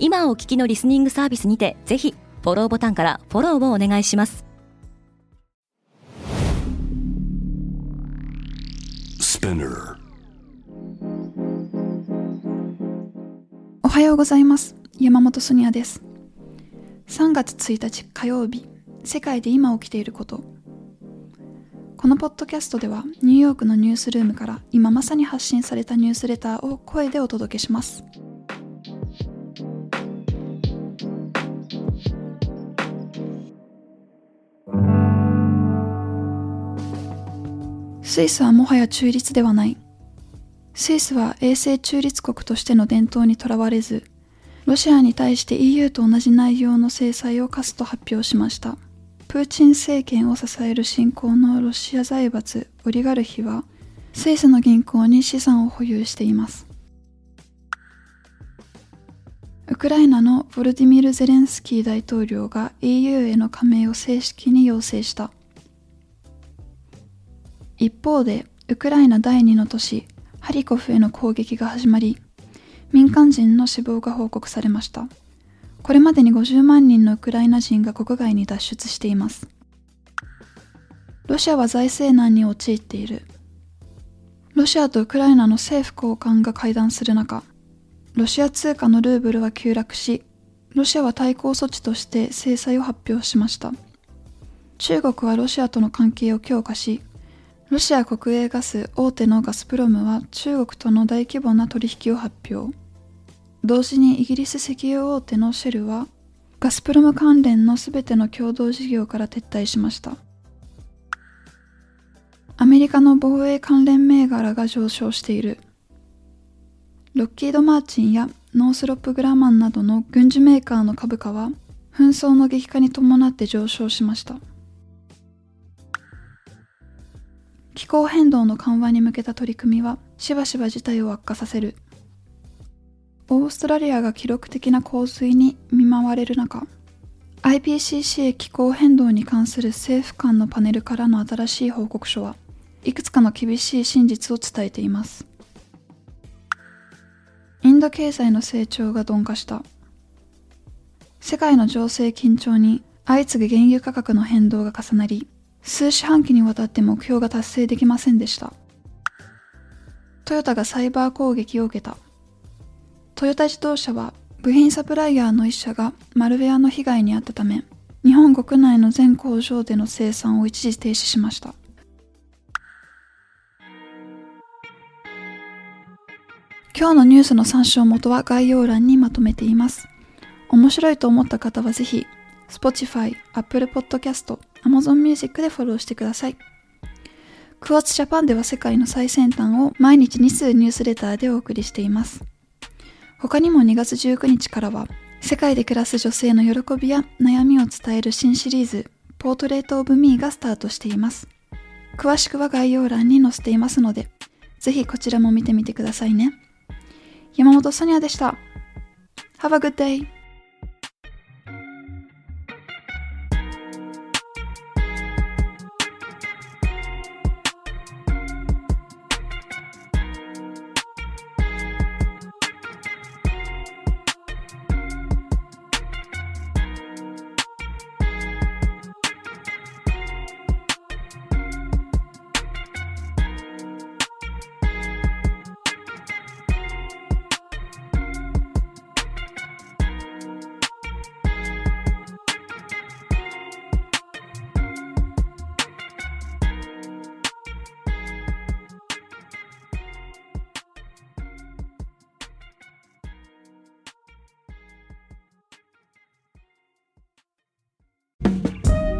今お聞きのリスニングサービスにてぜひフォローボタンからフォローをお願いします。おはようございます。山本ソニアです。3月1日火曜日。世界で今起きていること。このポッドキャストではニューヨークのニュースルームから今まさに発信されたニュースレターを声でお届けしますスイスはもはや中立ではない。スイスは永世中立国としての伝統にとらわれずロシアに対して EU と同じ内容の制裁を科すと発表しました。プーチン政権を支える新興のロシア財閥オリガルヒはスイスの銀行に資産を保有しています。ウクライナのヴォルディミル・ゼレンスキー大統領が EU への加盟を正式に要請した。一方でウクライナ第2の都市ハリコフへの攻撃が始まり民間人の死亡が報告されました。これまでに50万人のウクライナ人が国外に脱出しています。ロシアは財政難に陥っている。ロシアとウクライナの政府高官が会談する中ロシア通貨のルーブルは急落しロシアは対抗措置として制裁を発表しました。中国はロシアとの関係を強化しロシア国営ガス大手のガスプロムは中国との大規模な取引を発表。同時にイギリス石油大手のシェルはガスプロム関連のすべての共同事業から撤退しました。アメリカの防衛関連銘柄が上昇している。ロッキード・マーチンやノースロップ・グラマンなどの軍事メーカーの株価は紛争の激化に伴って上昇しました。気候変動の緩和に向けた取り組みはしばしば事態を悪化させる。オーストラリアが記録的な洪水に見舞われる中 IPCC 気候変動に関する政府間のパネルからの新しい報告書はいくつかの厳しい真実を伝えています。インド経済の成長が鈍化した。世界の情勢緊張に相次ぐ原油価格の変動が重なり数四半期にわたって目標が達成できませんでした。トヨタがサイバー攻撃を受けた。トヨタ自動車は部品サプライヤーの一社がマルウェアの被害に遭ったため、日本国内の全工場での生産を一時停止しました。今日のニュースの参照元は概要欄にまとめています。面白いと思った方はぜひ Spotify、Apple Podcast、Amazon Music でフォローしてください。クワッツジャパンでは世界の最先端を毎日2通ニュースレターでお送りしています。他にも2月19日からは世界で暮らす女性の喜びや悩みを伝える新シリーズポートレートオブミーがスタートしています。詳しくは概要欄に載せていますので、ぜひこちらも見てみてくださいね。山本ソニアでした。Have a good day!